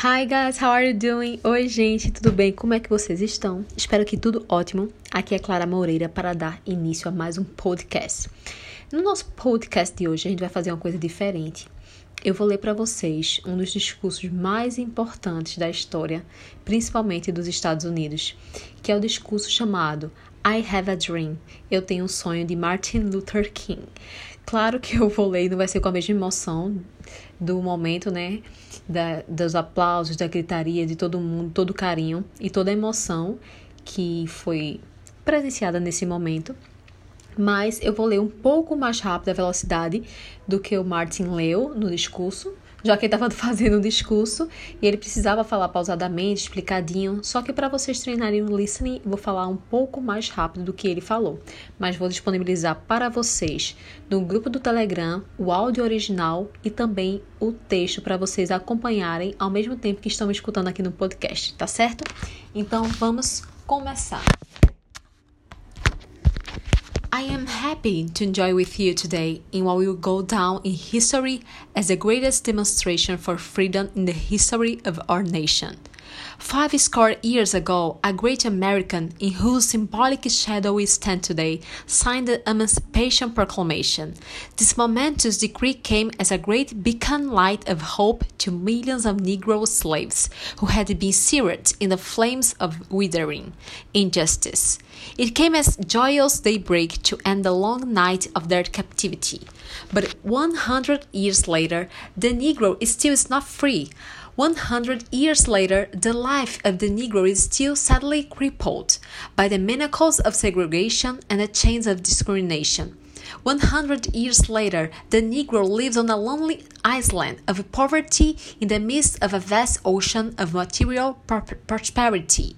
Hi guys, how are you doing? Oi gente, tudo bem? Como é que vocês estão? Espero que tudo ótimo. Aqui é Clara Moreira para dar início a mais um podcast. No nosso podcast de hoje, a gente vai fazer uma coisa diferente. Eu vou ler para vocês um dos discursos mais importantes da história, principalmente dos Estados Unidos, que é o discurso chamado I Have a Dream. Eu tenho um sonho de Martin Luther King. Claro que eu vou ler não vai ser com a mesma emoção do momento, né? Da, dos aplausos, da gritaria de todo mundo, todo carinho e toda a emoção que foi presenciada nesse momento. Mas eu vou ler um pouco mais rápido a velocidade do que o Martin leu no discurso, já que ele estava fazendo um discurso e ele precisava falar pausadamente, explicadinho. Só que para vocês treinarem o listening, vou falar um pouco mais rápido do que ele falou. Mas vou disponibilizar para vocês no grupo do Telegram o áudio original e também o texto para vocês acompanharem ao mesmo tempo que estão me escutando aqui no podcast, tá certo? Então vamos começar. I am happy to enjoy with you today in what will go down in history as the greatest demonstration for freedom in the history of our nation. Five score years ago, a great American, in whose symbolic shadow we stand today, signed the Emancipation Proclamation. This momentous decree came as a great beacon light of hope to millions of Negro slaves who had been seared in the flames of withering injustice. It came as joyous daybreak to end the long night of their captivity. But 100 years later, the Negro still is not free. 100 years later, the life of the Negro is still sadly crippled by the manacles of segregation and the chains of discrimination. 100 years later, the Negro lives on a lonely island of poverty in the midst of a vast ocean of material prosperity.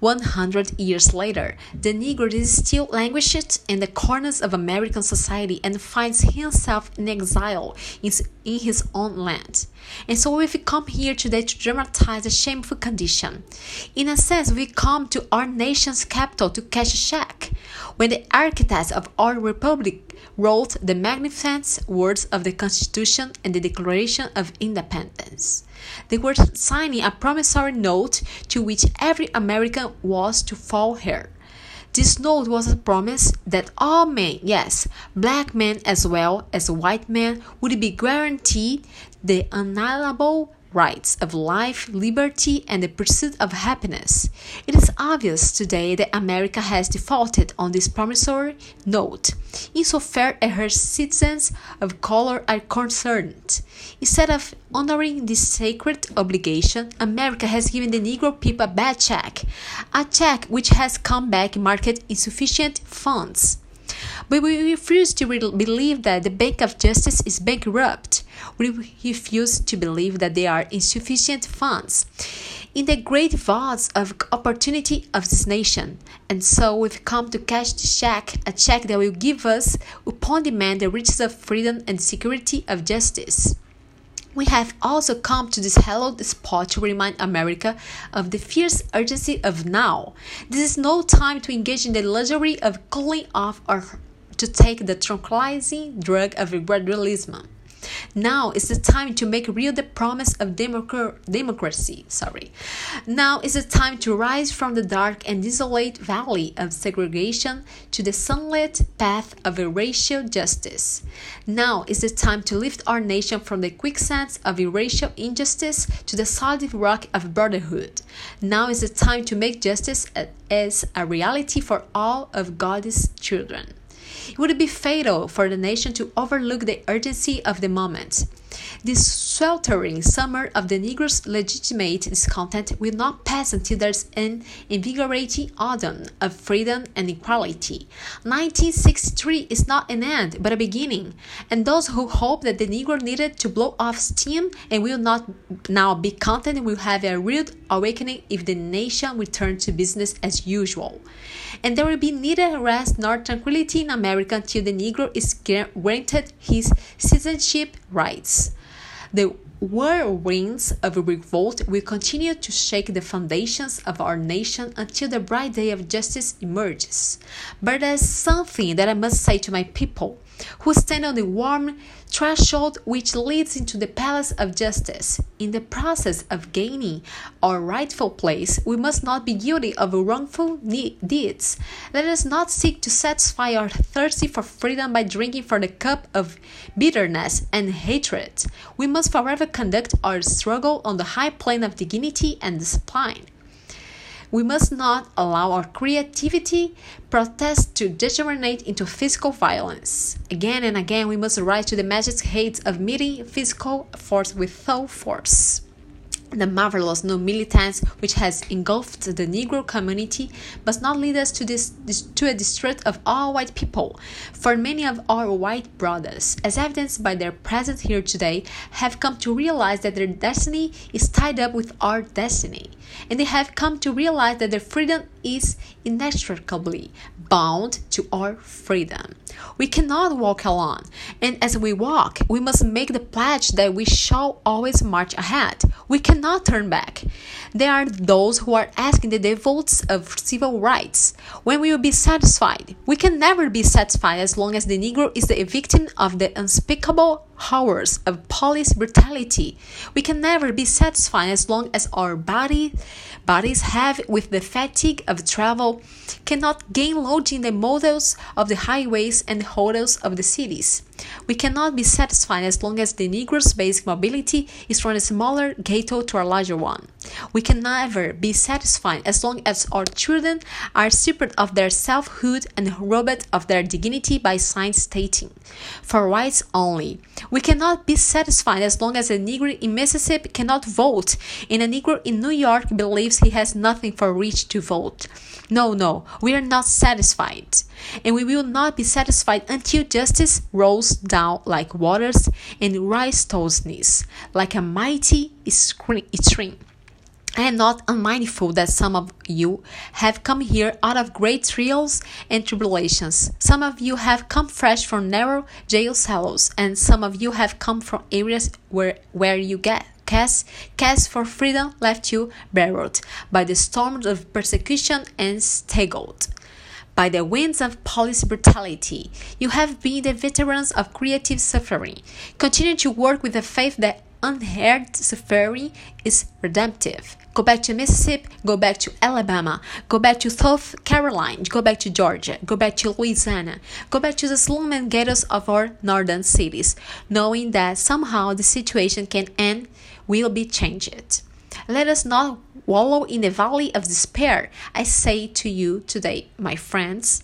100 years later, the Negro is still languished in the corners of American society and finds himself in exile in, his own land. And so we've come here today to dramatize a shameful condition. In a sense, we come to our nation's capital to cash a check. When the architects of our republic wrote the magnificent words of the Constitution and the Declaration of Independence. They were signing a promissory note to which every American was to fall heir. This note was a promise that all men, yes, black men as well as white men, would be guaranteed the unalienable rights of life, liberty, and the pursuit of happiness. It is obvious today that America has defaulted on this promissory note, insofar as her citizens of color are concerned. Instead of honoring this sacred obligation, America has given the Negro people a bad check, a check which has come back marked insufficient funds. But we refuse to believe that the Bank of Justice is bankrupt. We refuse to believe that there are insufficient funds in the great vaults of opportunity of this nation. And so we've come to cash the check, a check that will give us, upon demand, the riches of freedom and security of justice. We have also come to this hallowed spot to remind America of the fierce urgency of now. This is no time to engage in the luxury of cooling off or to take the tranquilizing drug of gradualism. Now is the time to make real the promise of democ- democracy. Sorry. Now is the time to rise from the dark and desolate valley of segregation to the sunlit path of racial justice. Now is the time to lift our nation from the quicksands of racial injustice to the solid rock of brotherhood. Now is the time to make justice as a reality for all of God's children. It would be fatal for the nation to overlook the urgency of the moment. This sweltering summer of the Negro's legitimate discontent will not pass until there's an invigorating autumn of freedom and equality. 1963 is not an end, but a beginning, and those who hope that the Negro needed to blow off steam and will not now be content will have a rude awakening if the nation returns to business as usual. And there will be neither rest nor tranquility in America until the Negro is granted his citizenship rights. The whirlwinds of revolt will continue to shake the foundations of our nation until the bright day of justice emerges. But there's something that I must say to my people. Who stand on the warm threshold which leads into the palace of justice. In the process of gaining our rightful place, we must not be guilty of wrongful deeds. Let us not seek to satisfy our thirsty for freedom by drinking from the cup of bitterness and hatred. We must forever conduct our struggle on the high plane of dignity and discipline. We must not allow our creativity protest to degenerate into physical violence. Again and again, we must rise to the magic heights of meeting physical force with soul force. The marvelous new militance which has engulfed the Negro community must not lead us to, this, this, to a distrust of all white people, for many of our white brothers, as evidenced by their presence here today, have come to realize that their destiny is tied up with our destiny, and they have come to realize that their freedom is inextricably bound to our freedom. We cannot walk alone, and as we walk, we must make the pledge that we shall always march ahead. We cannot turn back. There are those who are asking the devolts of civil rights. When we will be satisfied? We can never be satisfied as long as the Negro is the victim of the unspeakable horrors of police brutality. We can never be satisfied as long as our body, bodies have, with the fatigue of travel, cannot gain lodging in the models of the highways and hotels of the cities. We cannot be satisfied as long as the Negro's basic mobility is from a smaller ghetto to a larger one. We can never be satisfied as long as our children are stripped of their selfhood and robbed of their dignity by signs stating, for whites only. We cannot be satisfied as long as a Negro in Mississippi cannot vote and a Negro in New York believes he has nothing for which to vote. No, no, we are not satisfied. And we will not be satisfied until justice rolls down like waters and rise towards knees, like a mighty stream. I am not unmindful that some of you have come here out of great trials and tribulations. Some of you have come fresh from narrow jail cells, and some of you have come from areas where, where you get cast, cast for freedom left you barreled by the storms of persecution and staggered by the winds of police brutality. You have been the veterans of creative suffering. Continue to work with the faith that unheard suffering is redemptive. Go back to Mississippi, go back to Alabama, go back to South Carolina, go back to Georgia, go back to Louisiana, go back to the slum and ghettos of our northern cities, knowing that somehow the situation can end, will be changed. Let us not wallow in the valley of despair, I say to you today, my friends.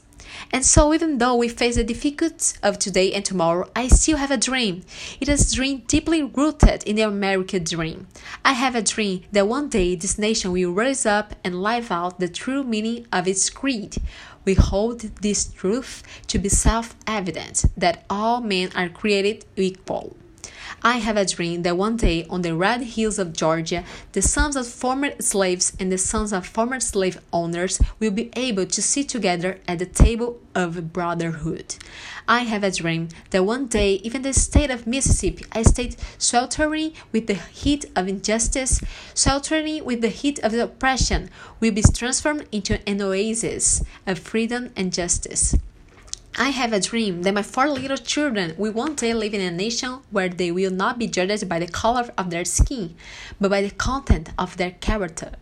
And so, even though we face the difficulties of today and tomorrow, I still have a dream. It is a dream deeply rooted in the American dream. I have a dream that one day this nation will rise up and live out the true meaning of its creed. We hold this truth to be self evident that all men are created equal. I have a dream that one day on the red hills of Georgia, the sons of former slaves and the sons of former slave owners will be able to sit together at the table of brotherhood. I have a dream that one day, even the state of Mississippi, a state sweltering with the heat of injustice, sweltering with the heat of oppression, will be transformed into an oasis of freedom and justice. I have a dream that my four little children will one day live in a nation where they will not be judged by the color of their skin, but by the content of their character.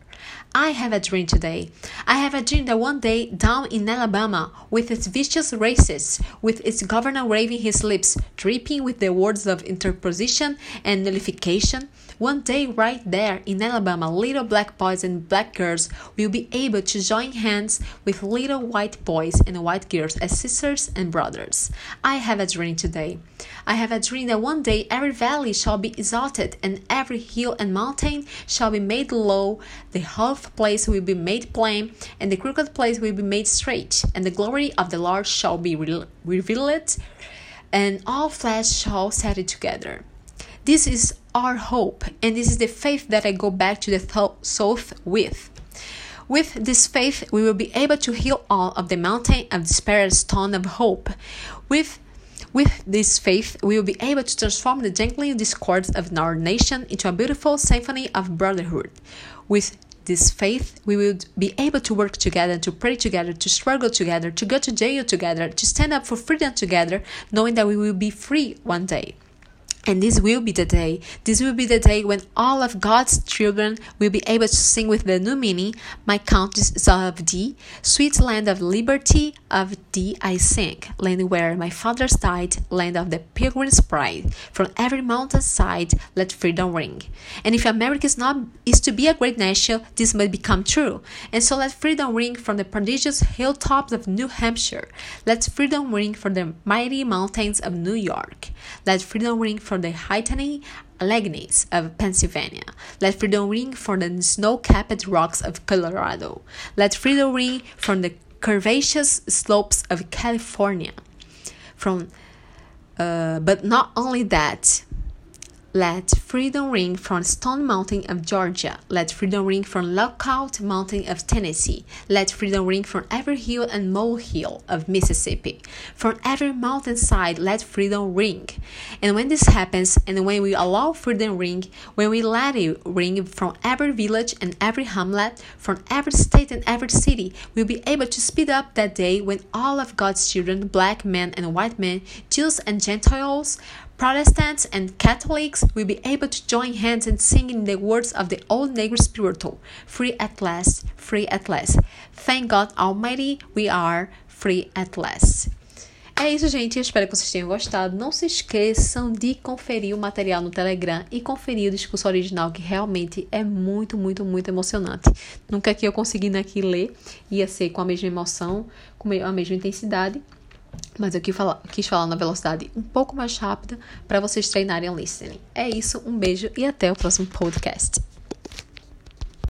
I have a dream today. I have a dream that one day down in Alabama, with its vicious racists, with its governor waving his lips, dripping with the words of interposition and nullification, one day, right there in Alabama, little black boys and black girls will be able to join hands with little white boys and white girls as sisters and brothers. I have a dream today. I have a dream that one day every valley shall be exalted and every hill and mountain shall be made low, the half place will be made plain, and the crooked place will be made straight, and the glory of the Lord shall be re revealed, and all flesh shall set it together. This is our hope, and this is the faith that I go back to the th- south with. With this faith, we will be able to heal all of the mountain of despair stone of hope. With with this faith, we will be able to transform the jangling discords of our nation into a beautiful symphony of brotherhood. With this faith, we will be able to work together, to pray together, to struggle together, to go to jail together, to stand up for freedom together, knowing that we will be free one day. And this will be the day. This will be the day when all of God's children will be able to sing with the new meaning, My country is of thee, sweet land of liberty, of thee I sing, land where my fathers died, land of the pilgrim's pride. From every mountain side, let freedom ring. And if America is not is to be a great nation, this must become true. And so let freedom ring from the prodigious hilltops of New Hampshire. Let freedom ring from the mighty mountains of New York. Let freedom ring from from the Hittite Alleghenies of Pennsylvania. Let freedom ring from the snow-capped rocks of Colorado. Let freedom ring from the curvaceous slopes of California. From, uh, but not only that, let freedom ring from Stone Mountain of Georgia. Let freedom ring from Lookout Mountain of Tennessee. Let freedom ring from every hill and molehill of Mississippi. From every mountainside, let freedom ring. And when this happens, and when we allow freedom ring, when we let it ring from every village and every hamlet, from every state and every city, we'll be able to speed up that day when all of God's children, black men and white men, Jews and Gentiles, Protestants and Catholics will be able to join hands and sing in the words of the old Negro spiritual Free at last, free at last. Thank God Almighty, we are free at last. É isso, gente. Eu espero que vocês tenham gostado. Não se esqueçam de conferir o material no Telegram e conferir o discurso original, que realmente é muito, muito, muito emocionante. Nunca que eu conseguindo aqui ler ia ser com a mesma emoção, com a mesma intensidade mas eu quis falar, quis falar na velocidade um pouco mais rápida para vocês treinarem o listening. É isso, um beijo e até o próximo podcast.